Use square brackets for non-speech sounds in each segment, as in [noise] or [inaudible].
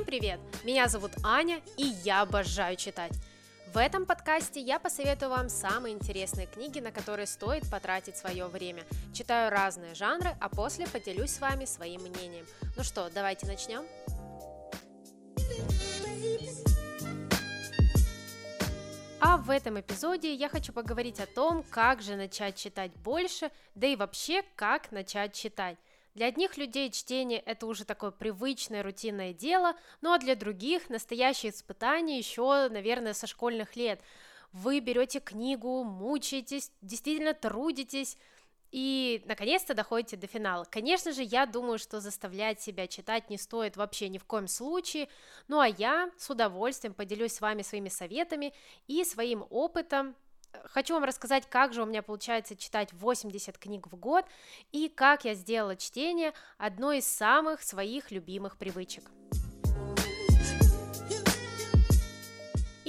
Всем привет! Меня зовут Аня, и я обожаю читать. В этом подкасте я посоветую вам самые интересные книги, на которые стоит потратить свое время. Читаю разные жанры, а после поделюсь с вами своим мнением. Ну что, давайте начнем? А в этом эпизоде я хочу поговорить о том, как же начать читать больше, да и вообще, как начать читать. Для одних людей чтение – это уже такое привычное, рутинное дело, ну а для других – настоящее испытание еще, наверное, со школьных лет. Вы берете книгу, мучаетесь, действительно трудитесь, и наконец-то доходите до финала. Конечно же, я думаю, что заставлять себя читать не стоит вообще ни в коем случае. Ну а я с удовольствием поделюсь с вами своими советами и своим опытом Хочу вам рассказать, как же у меня получается читать 80 книг в год и как я сделала чтение одной из самых своих любимых привычек.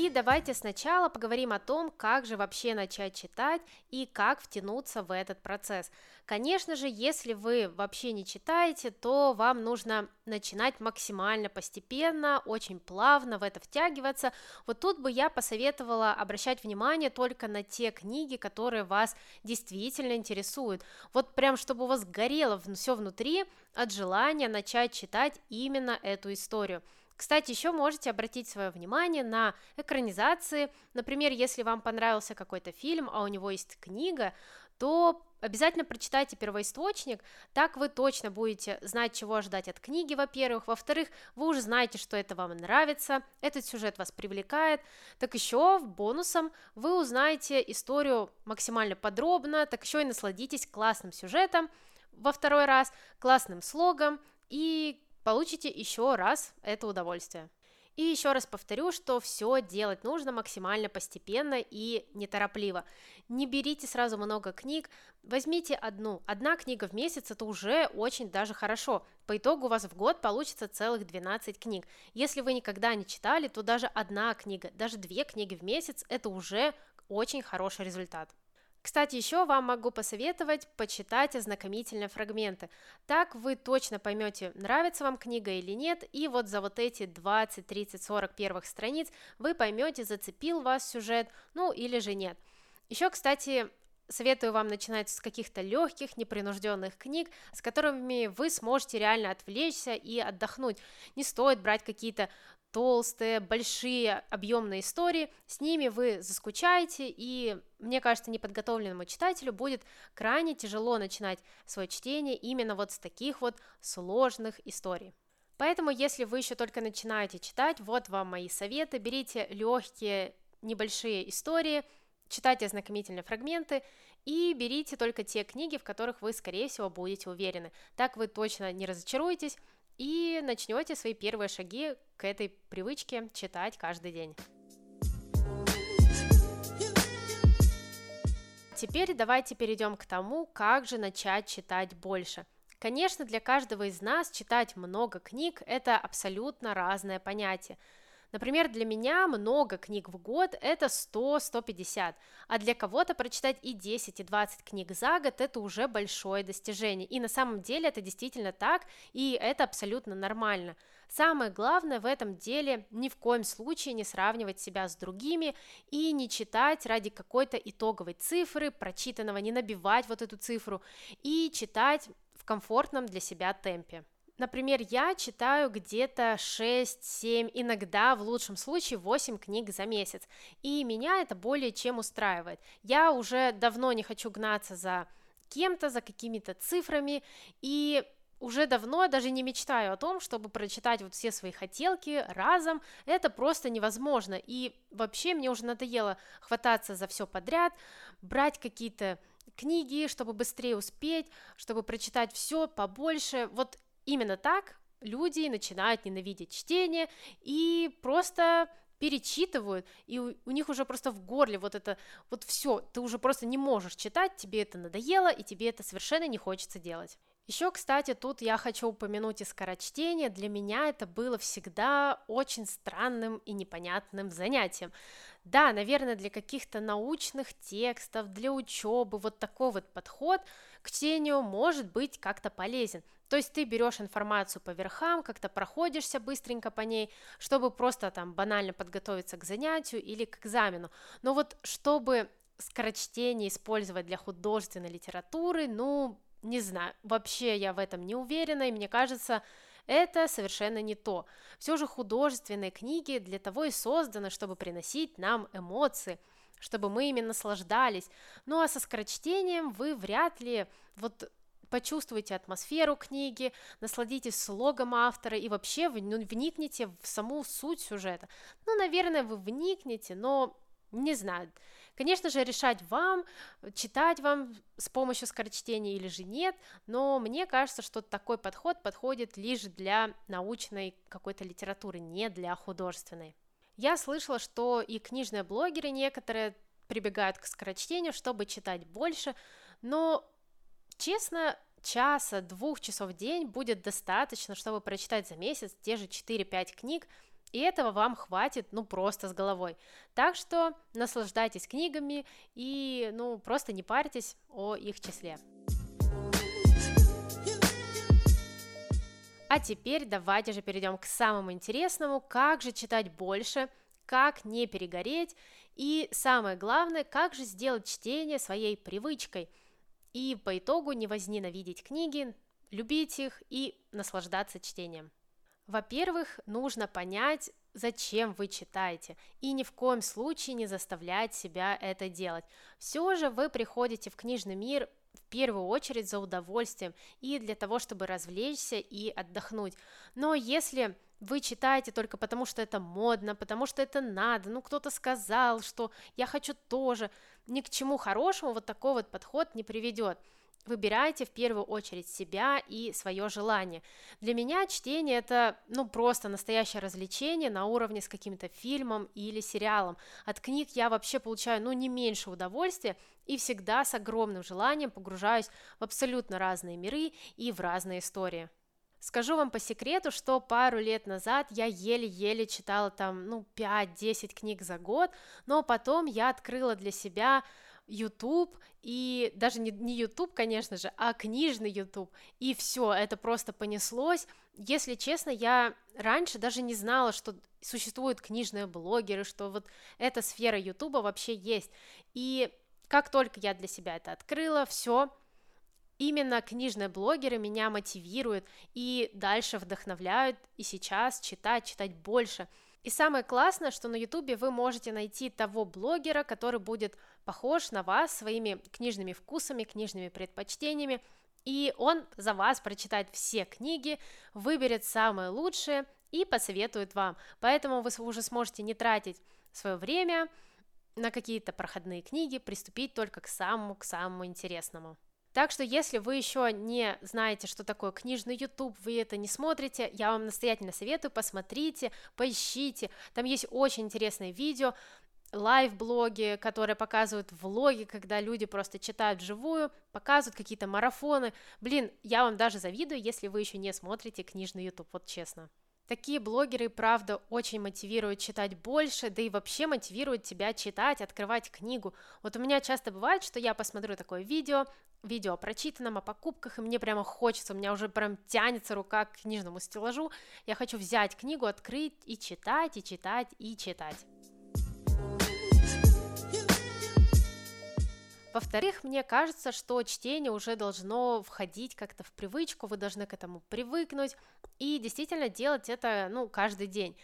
И давайте сначала поговорим о том, как же вообще начать читать и как втянуться в этот процесс. Конечно же, если вы вообще не читаете, то вам нужно начинать максимально постепенно, очень плавно в это втягиваться. Вот тут бы я посоветовала обращать внимание только на те книги, которые вас действительно интересуют. Вот прям, чтобы у вас горело все внутри от желания начать читать именно эту историю. Кстати, еще можете обратить свое внимание на экранизации. Например, если вам понравился какой-то фильм, а у него есть книга, то обязательно прочитайте первоисточник, так вы точно будете знать, чего ожидать от книги, во-первых, во-вторых, вы уже знаете, что это вам нравится, этот сюжет вас привлекает, так еще бонусом вы узнаете историю максимально подробно, так еще и насладитесь классным сюжетом во второй раз, классным слогом и получите еще раз это удовольствие. И еще раз повторю, что все делать нужно максимально постепенно и неторопливо. Не берите сразу много книг, возьмите одну. Одна книга в месяц это уже очень даже хорошо. По итогу у вас в год получится целых 12 книг. Если вы никогда не читали, то даже одна книга, даже две книги в месяц это уже очень хороший результат. Кстати, еще вам могу посоветовать почитать ознакомительные фрагменты. Так вы точно поймете, нравится вам книга или нет, и вот за вот эти 20, 30, 40 первых страниц вы поймете, зацепил вас сюжет, ну или же нет. Еще, кстати, советую вам начинать с каких-то легких, непринужденных книг, с которыми вы сможете реально отвлечься и отдохнуть. Не стоит брать какие-то толстые, большие, объемные истории, с ними вы заскучаете, и, мне кажется, неподготовленному читателю будет крайне тяжело начинать свое чтение именно вот с таких вот сложных историй. Поэтому, если вы еще только начинаете читать, вот вам мои советы, берите легкие, небольшие истории, читайте ознакомительные фрагменты и берите только те книги, в которых вы, скорее всего, будете уверены. Так вы точно не разочаруетесь, и начнете свои первые шаги к этой привычке читать каждый день. Теперь давайте перейдем к тому, как же начать читать больше. Конечно, для каждого из нас читать много книг – это абсолютно разное понятие – Например, для меня много книг в год – это 100-150, а для кого-то прочитать и 10, и 20 книг за год – это уже большое достижение. И на самом деле это действительно так, и это абсолютно нормально. Самое главное в этом деле ни в коем случае не сравнивать себя с другими и не читать ради какой-то итоговой цифры, прочитанного, не набивать вот эту цифру и читать в комфортном для себя темпе. Например, я читаю где-то 6-7, иногда в лучшем случае 8 книг за месяц, и меня это более чем устраивает. Я уже давно не хочу гнаться за кем-то, за какими-то цифрами, и уже давно даже не мечтаю о том, чтобы прочитать вот все свои хотелки разом, это просто невозможно, и вообще мне уже надоело хвататься за все подряд, брать какие-то книги, чтобы быстрее успеть, чтобы прочитать все побольше, вот Именно так люди начинают ненавидеть чтение и просто перечитывают, и у, у них уже просто в горле вот это, вот все, ты уже просто не можешь читать, тебе это надоело, и тебе это совершенно не хочется делать. Еще, кстати, тут я хочу упомянуть и скорочтение. Для меня это было всегда очень странным и непонятным занятием. Да, наверное, для каких-то научных текстов, для учебы вот такой вот подход к чтению может быть как-то полезен. То есть ты берешь информацию по верхам, как-то проходишься быстренько по ней, чтобы просто там банально подготовиться к занятию или к экзамену. Но вот чтобы скорочтение использовать для художественной литературы, ну, не знаю, вообще я в этом не уверена, и мне кажется, это совершенно не то. Все же художественные книги для того и созданы, чтобы приносить нам эмоции, чтобы мы ими наслаждались. Ну а со скорочтением вы вряд ли вот почувствуйте атмосферу книги, насладитесь слогом автора и вообще ну, вникните в саму суть сюжета. Ну, наверное, вы вникнете, но не знаю. Конечно же, решать вам, читать вам с помощью скорочтения или же нет, но мне кажется, что такой подход подходит лишь для научной какой-то литературы, не для художественной. Я слышала, что и книжные блогеры некоторые прибегают к скорочтению, чтобы читать больше, но Честно, часа, двух часов в день будет достаточно, чтобы прочитать за месяц те же 4-5 книг, и этого вам хватит, ну, просто с головой. Так что наслаждайтесь книгами и, ну, просто не парьтесь о их числе. А теперь давайте же перейдем к самому интересному, как же читать больше, как не перегореть, и самое главное, как же сделать чтение своей привычкой – и по итогу не возненавидеть книги, любить их и наслаждаться чтением. Во-первых, нужно понять, зачем вы читаете, и ни в коем случае не заставлять себя это делать. Все же вы приходите в книжный мир в первую очередь за удовольствием и для того, чтобы развлечься и отдохнуть. Но если вы читаете только потому, что это модно, потому что это надо, ну кто-то сказал, что я хочу тоже, ни к чему хорошему вот такой вот подход не приведет. Выбирайте в первую очередь себя и свое желание. Для меня чтение это ну просто настоящее развлечение на уровне с каким-то фильмом или сериалом. От книг я вообще получаю ну не меньше удовольствия и всегда с огромным желанием погружаюсь в абсолютно разные миры и в разные истории. Скажу вам по секрету, что пару лет назад я еле-еле читала там, ну, 5-10 книг за год, но потом я открыла для себя YouTube и даже не, не YouTube, конечно же, а книжный YouTube, и все, это просто понеслось. Если честно, я раньше даже не знала, что существуют книжные блогеры, что вот эта сфера YouTube вообще есть. И как только я для себя это открыла, все, Именно книжные блогеры меня мотивируют и дальше вдохновляют и сейчас читать, читать больше. И самое классное, что на ютубе вы можете найти того блогера, который будет похож на вас своими книжными вкусами, книжными предпочтениями, и он за вас прочитает все книги, выберет самые лучшие и посоветует вам. Поэтому вы уже сможете не тратить свое время на какие-то проходные книги, приступить только к самому, к самому интересному. Так что, если вы еще не знаете, что такое книжный YouTube, вы это не смотрите, я вам настоятельно советую, посмотрите, поищите, там есть очень интересные видео, лайв-блоги, которые показывают влоги, когда люди просто читают вживую, показывают какие-то марафоны. Блин, я вам даже завидую, если вы еще не смотрите книжный YouTube, вот честно. Такие блогеры, правда, очень мотивируют читать больше, да и вообще мотивируют тебя читать, открывать книгу. Вот у меня часто бывает, что я посмотрю такое видео, видео о прочитанном, о покупках, и мне прямо хочется, у меня уже прям тянется рука к книжному стеллажу, я хочу взять книгу, открыть и читать, и читать, и читать. Во-вторых, мне кажется, что чтение уже должно входить как-то в привычку, вы должны к этому привыкнуть и действительно делать это, ну, каждый день.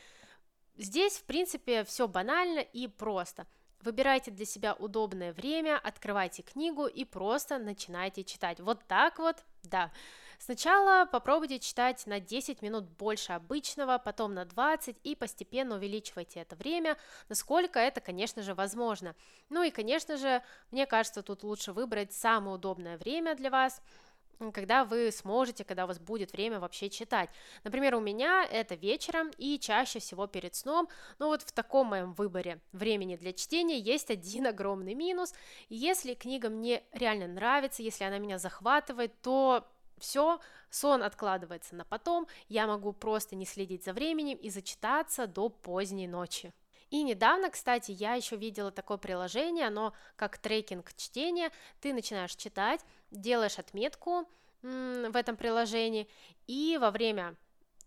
Здесь, в принципе, все банально и просто – Выбирайте для себя удобное время, открывайте книгу и просто начинайте читать. Вот так вот, да. Сначала попробуйте читать на 10 минут больше обычного, потом на 20 и постепенно увеличивайте это время, насколько это, конечно же, возможно. Ну и, конечно же, мне кажется, тут лучше выбрать самое удобное время для вас – когда вы сможете, когда у вас будет время вообще читать. Например, у меня это вечером и чаще всего перед сном, но вот в таком моем выборе времени для чтения есть один [laughs] огромный минус. Если книга мне реально нравится, если она меня захватывает, то все, сон откладывается на потом, я могу просто не следить за временем и зачитаться до поздней ночи. И недавно, кстати, я еще видела такое приложение, оно как трекинг чтения, ты начинаешь читать, делаешь отметку, в этом приложении, и во время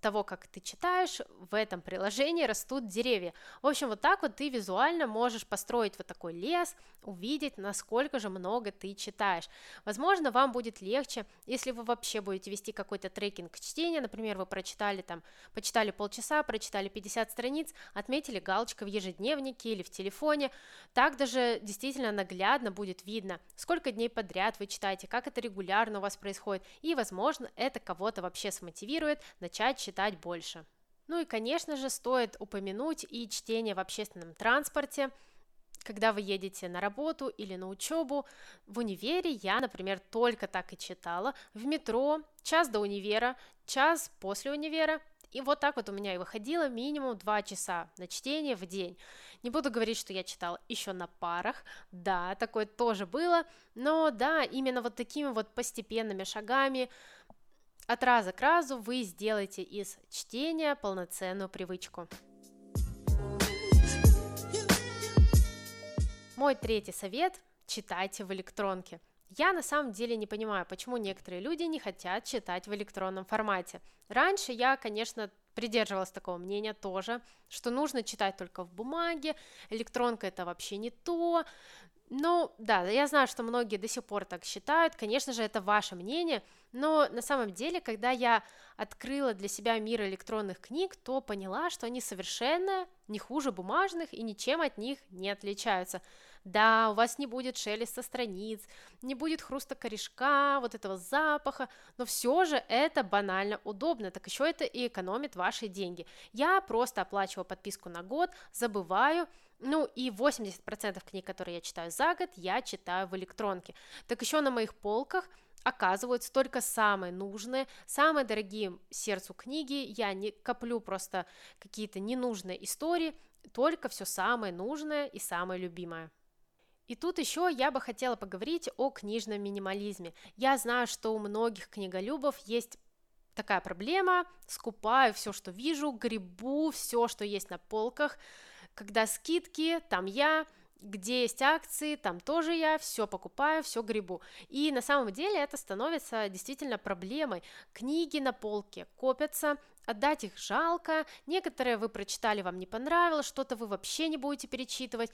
того, как ты читаешь, в этом приложении растут деревья. В общем, вот так вот ты визуально можешь построить вот такой лес, увидеть, насколько же много ты читаешь. Возможно, вам будет легче, если вы вообще будете вести какой-то трекинг чтения, например, вы прочитали там, почитали полчаса, прочитали 50 страниц, отметили галочкой в ежедневнике или в телефоне, так даже действительно наглядно будет видно, сколько дней подряд вы читаете, как это регулярно у вас происходит, и, возможно, это кого-то вообще смотивирует начать читать читать больше. Ну и, конечно же, стоит упомянуть и чтение в общественном транспорте, когда вы едете на работу или на учебу. В универе я, например, только так и читала. В метро, час до универа, час после универа. И вот так вот у меня и выходило минимум 2 часа на чтение в день. Не буду говорить, что я читала еще на парах, да, такое тоже было, но да, именно вот такими вот постепенными шагами, от раза к разу вы сделаете из чтения полноценную привычку. Мой третий совет – читайте в электронке. Я на самом деле не понимаю, почему некоторые люди не хотят читать в электронном формате. Раньше я, конечно, придерживалась такого мнения тоже, что нужно читать только в бумаге, электронка это вообще не то. Ну, да, я знаю, что многие до сих пор так считают, конечно же, это ваше мнение – но на самом деле, когда я открыла для себя мир электронных книг, то поняла, что они совершенно не хуже бумажных и ничем от них не отличаются. Да, у вас не будет шелеста страниц, не будет хруста корешка, вот этого запаха, но все же это банально удобно, так еще это и экономит ваши деньги. Я просто оплачиваю подписку на год, забываю, ну и 80% книг, которые я читаю за год, я читаю в электронке. Так еще на моих полках – оказываются только самые нужные, самые дорогие сердцу книги. Я не коплю просто какие-то ненужные истории, только все самое нужное и самое любимое. И тут еще я бы хотела поговорить о книжном минимализме. Я знаю, что у многих книголюбов есть такая проблема, скупаю все, что вижу, грибу все, что есть на полках, когда скидки, там я, где есть акции, там тоже я все покупаю, все грибу. И на самом деле это становится действительно проблемой. Книги на полке копятся, отдать их жалко, некоторые вы прочитали, вам не понравилось, что-то вы вообще не будете перечитывать.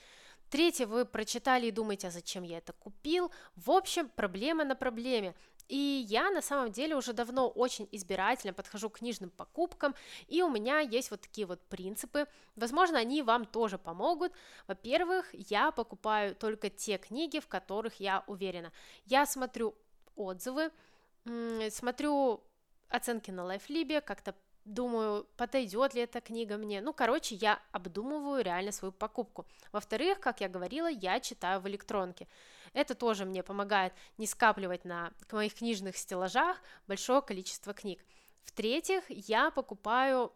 Третье, вы прочитали и думаете, а зачем я это купил? В общем, проблема на проблеме. И я на самом деле уже давно очень избирательно подхожу к книжным покупкам, и у меня есть вот такие вот принципы. Возможно, они вам тоже помогут. Во-первых, я покупаю только те книги, в которых я уверена. Я смотрю отзывы, смотрю оценки на Лайфлибе, как-то думаю, подойдет ли эта книга мне. Ну, короче, я обдумываю реально свою покупку. Во-вторых, как я говорила, я читаю в электронке. Это тоже мне помогает не скапливать на моих книжных стеллажах большое количество книг. В-третьих, я покупаю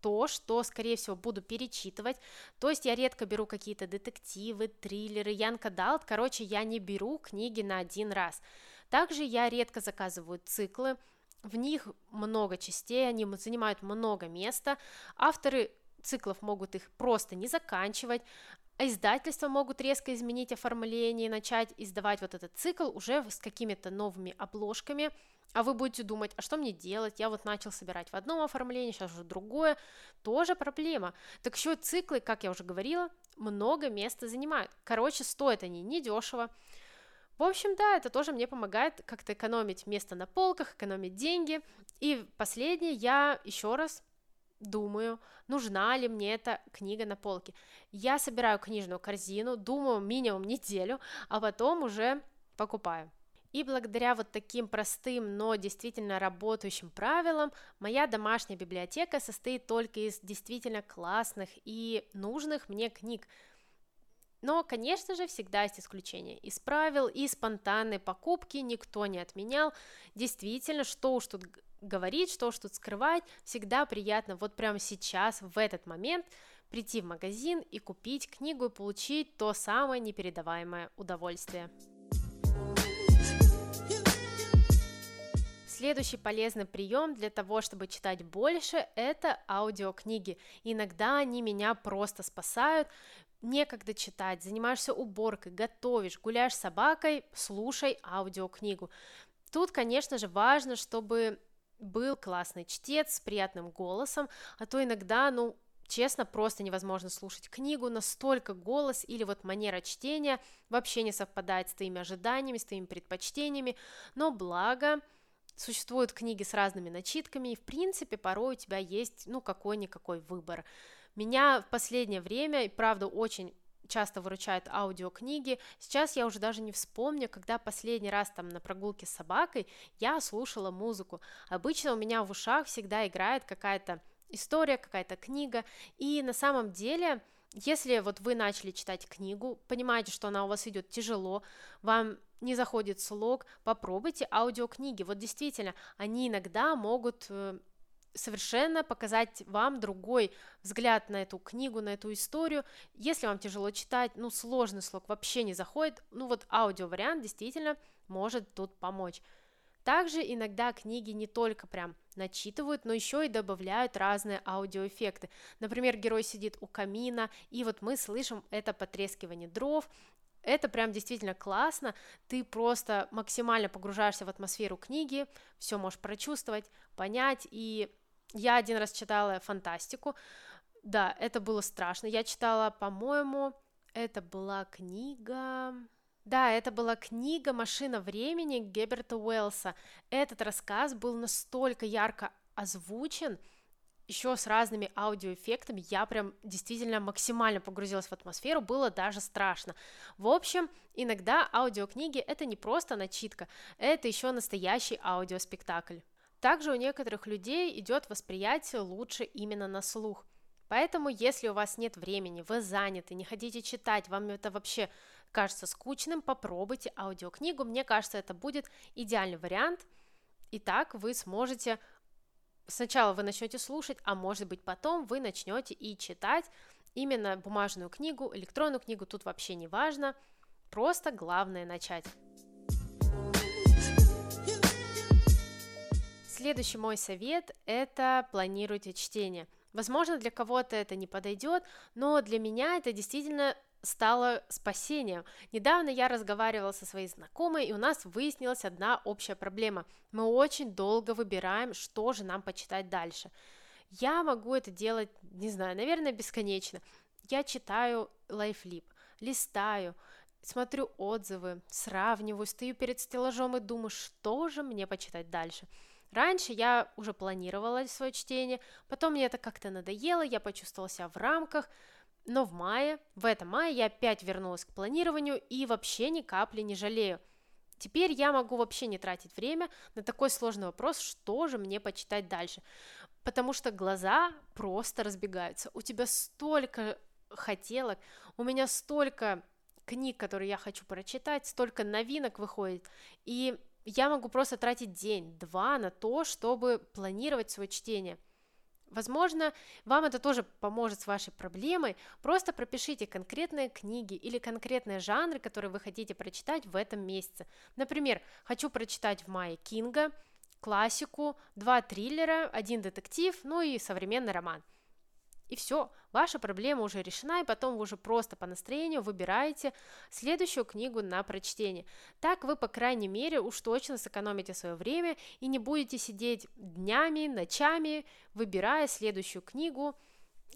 то, что, скорее всего, буду перечитывать. То есть я редко беру какие-то детективы, триллеры, Янка Далт. Короче, я не беру книги на один раз. Также я редко заказываю циклы. В них много частей, они занимают много места. Авторы циклов могут их просто не заканчивать, а издательства могут резко изменить оформление и начать издавать вот этот цикл уже с какими-то новыми обложками, а вы будете думать, а что мне делать? Я вот начал собирать в одном оформлении, сейчас уже другое. Тоже проблема. Так еще циклы, как я уже говорила, много места занимают. Короче, стоят они недешево. В общем, да, это тоже мне помогает как-то экономить место на полках, экономить деньги. И последнее, я еще раз думаю, нужна ли мне эта книга на полке. Я собираю книжную корзину, думаю минимум неделю, а потом уже покупаю. И благодаря вот таким простым, но действительно работающим правилам, моя домашняя библиотека состоит только из действительно классных и нужных мне книг. Но, конечно же, всегда есть исключения. Из правил и спонтанной покупки никто не отменял. Действительно, что уж тут говорить, что уж тут скрывать, всегда приятно вот прямо сейчас, в этот момент, прийти в магазин и купить книгу и получить то самое непередаваемое удовольствие. Следующий полезный прием для того, чтобы читать больше, это аудиокниги. Иногда они меня просто спасают. Некогда читать, занимаешься уборкой, готовишь, гуляешь с собакой, слушай аудиокнигу. Тут, конечно же, важно, чтобы был классный чтец с приятным голосом, а то иногда, ну, честно, просто невозможно слушать книгу, настолько голос или вот манера чтения вообще не совпадает с твоими ожиданиями, с твоими предпочтениями, но благо существуют книги с разными начитками, и в принципе порой у тебя есть, ну, какой-никакой выбор. Меня в последнее время, и правда, очень часто выручают аудиокниги. Сейчас я уже даже не вспомню, когда последний раз там на прогулке с собакой я слушала музыку. Обычно у меня в ушах всегда играет какая-то история, какая-то книга, и на самом деле если вот вы начали читать книгу, понимаете, что она у вас идет тяжело, вам не заходит слог, попробуйте аудиокниги. Вот действительно, они иногда могут э, совершенно показать вам другой взгляд на эту книгу, на эту историю. Если вам тяжело читать, ну, сложный слог вообще не заходит, ну, вот аудиовариант действительно может тут помочь. Также иногда книги не только прям начитывают, но еще и добавляют разные аудиоэффекты. Например, герой сидит у камина, и вот мы слышим это потрескивание дров, это прям действительно классно, ты просто максимально погружаешься в атмосферу книги, все можешь прочувствовать, понять, и я один раз читала фантастику. Да, это было страшно. Я читала, по-моему, это была книга... Да, это была книга «Машина времени» Геберта Уэллса. Этот рассказ был настолько ярко озвучен, еще с разными аудиоэффектами, я прям действительно максимально погрузилась в атмосферу, было даже страшно. В общем, иногда аудиокниги это не просто начитка, это еще настоящий аудиоспектакль. Также у некоторых людей идет восприятие лучше именно на слух. Поэтому, если у вас нет времени, вы заняты, не хотите читать, вам это вообще кажется скучным, попробуйте аудиокнигу. Мне кажется, это будет идеальный вариант. И так вы сможете сначала вы начнете слушать, а может быть потом вы начнете и читать именно бумажную книгу, электронную книгу, тут вообще не важно, просто главное начать. Следующий мой совет – это планируйте чтение. Возможно, для кого-то это не подойдет, но для меня это действительно стало спасением. Недавно я разговаривала со своей знакомой, и у нас выяснилась одна общая проблема. Мы очень долго выбираем, что же нам почитать дальше. Я могу это делать, не знаю, наверное, бесконечно. Я читаю LifeLib, листаю, смотрю отзывы, сравниваю, стою перед стеллажом и думаю, что же мне почитать дальше. Раньше я уже планировала свое чтение, потом мне это как-то надоело, я почувствовала себя в рамках, но в мае, в этом мае я опять вернулась к планированию и вообще ни капли не жалею. Теперь я могу вообще не тратить время на такой сложный вопрос, что же мне почитать дальше. Потому что глаза просто разбегаются. У тебя столько хотелок, у меня столько книг, которые я хочу прочитать, столько новинок выходит. И я могу просто тратить день-два на то, чтобы планировать свое чтение. Возможно, вам это тоже поможет с вашей проблемой. Просто пропишите конкретные книги или конкретные жанры, которые вы хотите прочитать в этом месяце. Например, хочу прочитать в мае Кинга, классику, два триллера, один детектив, ну и современный роман. И все, ваша проблема уже решена, и потом вы уже просто по настроению выбираете следующую книгу на прочтение. Так вы, по крайней мере, уж точно сэкономите свое время и не будете сидеть днями, ночами, выбирая следующую книгу,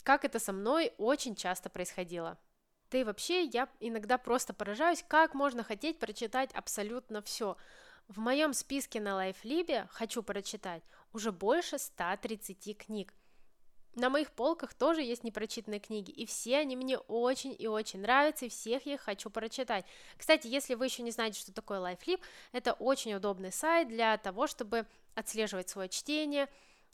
как это со мной очень часто происходило. Да и вообще, я иногда просто поражаюсь, как можно хотеть прочитать абсолютно все. В моем списке на LifeLib хочу прочитать уже больше 130 книг. На моих полках тоже есть непрочитанные книги, и все они мне очень и очень нравятся, и всех я хочу прочитать. Кстати, если вы еще не знаете, что такое LifeLib, это очень удобный сайт для того, чтобы отслеживать свое чтение,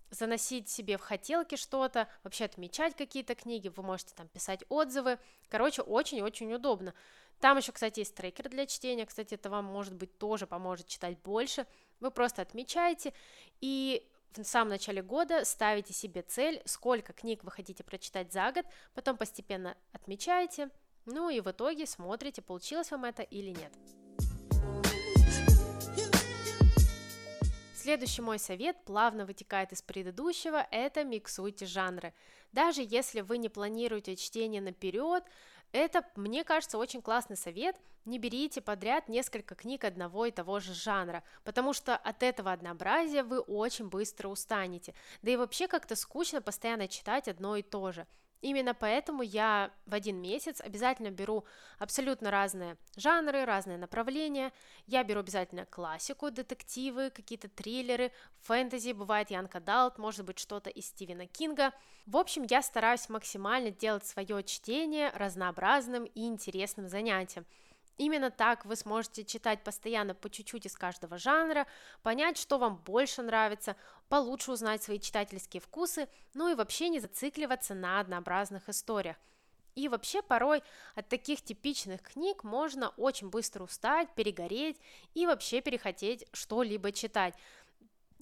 заносить себе в хотелки что-то, вообще отмечать какие-то книги, вы можете там писать отзывы. Короче, очень-очень удобно. Там еще, кстати, есть трекер для чтения, кстати, это вам, может быть, тоже поможет читать больше. Вы просто отмечаете, и в самом начале года ставите себе цель, сколько книг вы хотите прочитать за год, потом постепенно отмечаете, ну и в итоге смотрите, получилось вам это или нет. Следующий мой совет плавно вытекает из предыдущего, это миксуйте жанры. Даже если вы не планируете чтение наперед, это, мне кажется, очень классный совет. Не берите подряд несколько книг одного и того же жанра, потому что от этого однообразия вы очень быстро устанете. Да и вообще как-то скучно постоянно читать одно и то же. Именно поэтому я в один месяц обязательно беру абсолютно разные жанры, разные направления. Я беру обязательно классику, детективы, какие-то триллеры, фэнтези, бывает Янка Далт, может быть что-то из Стивена Кинга. В общем, я стараюсь максимально делать свое чтение разнообразным и интересным занятием. Именно так вы сможете читать постоянно по чуть-чуть из каждого жанра, понять, что вам больше нравится, получше узнать свои читательские вкусы, ну и вообще не зацикливаться на однообразных историях. И вообще порой от таких типичных книг можно очень быстро устать, перегореть и вообще перехотеть что-либо читать.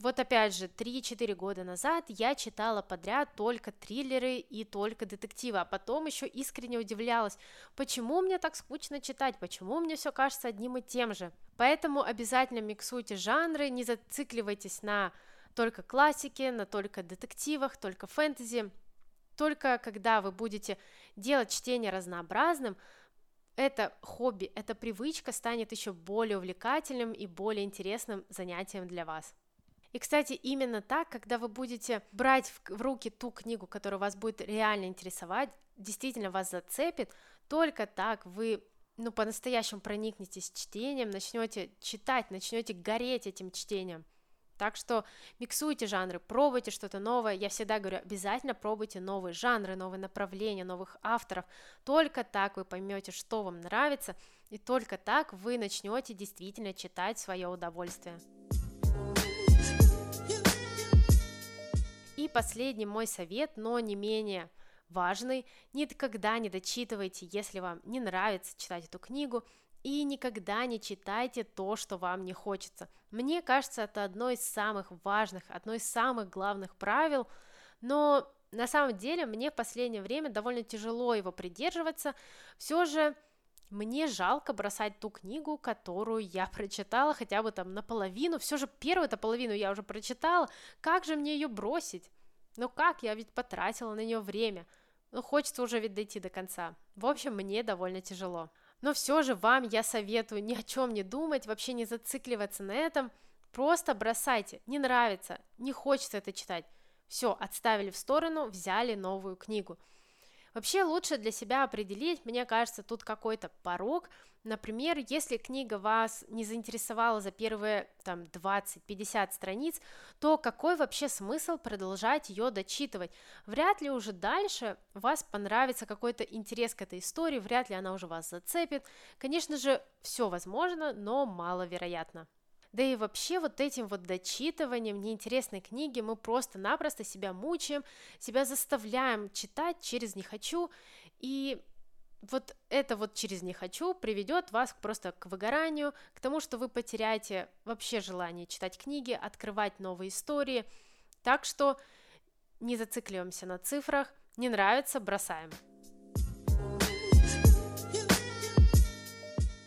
Вот опять же, 3-4 года назад я читала подряд только триллеры и только детективы, а потом еще искренне удивлялась, почему мне так скучно читать, почему мне все кажется одним и тем же. Поэтому обязательно миксуйте жанры, не зацикливайтесь на только классике, на только детективах, только фэнтези. Только когда вы будете делать чтение разнообразным, это хобби, эта привычка станет еще более увлекательным и более интересным занятием для вас. И, кстати, именно так, когда вы будете брать в, руки ту книгу, которая вас будет реально интересовать, действительно вас зацепит, только так вы ну, по-настоящему проникнетесь чтением, начнете читать, начнете гореть этим чтением. Так что миксуйте жанры, пробуйте что-то новое. Я всегда говорю, обязательно пробуйте новые жанры, новые направления, новых авторов. Только так вы поймете, что вам нравится, и только так вы начнете действительно читать свое удовольствие. И последний мой совет, но не менее важный, никогда не дочитывайте, если вам не нравится читать эту книгу, и никогда не читайте то, что вам не хочется. Мне кажется, это одно из самых важных, одно из самых главных правил, но на самом деле мне в последнее время довольно тяжело его придерживаться. Все же мне жалко бросать ту книгу, которую я [laughs] прочитала хотя бы там наполовину, все же первую-то половину я уже прочитала, как же мне ее бросить? Ну как, я ведь потратила на нее время, ну хочется уже ведь дойти до конца. В общем, мне довольно тяжело. Но все же вам я советую ни о чем не думать, вообще не зацикливаться на этом, просто бросайте, не нравится, не хочется это читать. Все, отставили в сторону, взяли новую книгу – Вообще лучше для себя определить, мне кажется, тут какой-то порог. Например, если книга вас не заинтересовала за первые там 20-50 страниц, то какой вообще смысл продолжать ее дочитывать? Вряд ли уже дальше вас понравится какой-то интерес к этой истории, вряд ли она уже вас зацепит. Конечно же, все возможно, но маловероятно. Да и вообще вот этим вот дочитыванием неинтересной книги мы просто-напросто себя мучаем, себя заставляем читать через «не хочу», и вот это вот через «не хочу» приведет вас просто к выгоранию, к тому, что вы потеряете вообще желание читать книги, открывать новые истории. Так что не зацикливаемся на цифрах, не нравится, бросаем.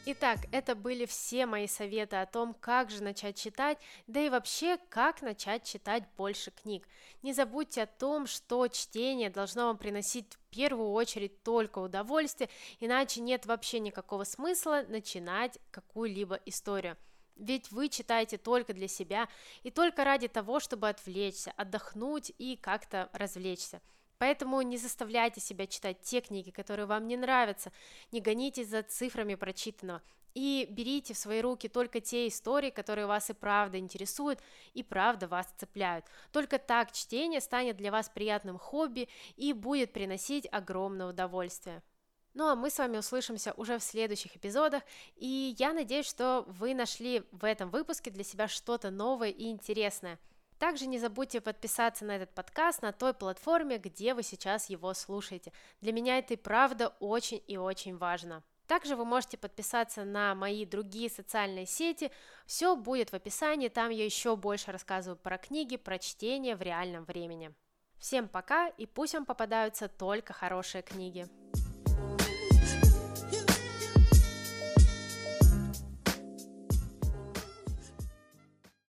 Итак, это были все мои советы о том, как же начать читать, да и вообще, как начать читать больше книг. Не забудьте о том, что чтение должно вам приносить в первую очередь только удовольствие, иначе нет вообще никакого смысла начинать какую-либо историю. Ведь вы читаете только для себя и только ради того, чтобы отвлечься, отдохнуть и как-то развлечься. Поэтому не заставляйте себя читать те книги, которые вам не нравятся, не гонитесь за цифрами прочитанного, и берите в свои руки только те истории, которые вас и правда интересуют, и правда вас цепляют. Только так чтение станет для вас приятным хобби и будет приносить огромное удовольствие. Ну а мы с вами услышимся уже в следующих эпизодах, и я надеюсь, что вы нашли в этом выпуске для себя что-то новое и интересное – также не забудьте подписаться на этот подкаст на той платформе, где вы сейчас его слушаете. Для меня это и правда очень и очень важно. Также вы можете подписаться на мои другие социальные сети. Все будет в описании, там я еще больше рассказываю про книги, про чтение в реальном времени. Всем пока и пусть вам попадаются только хорошие книги.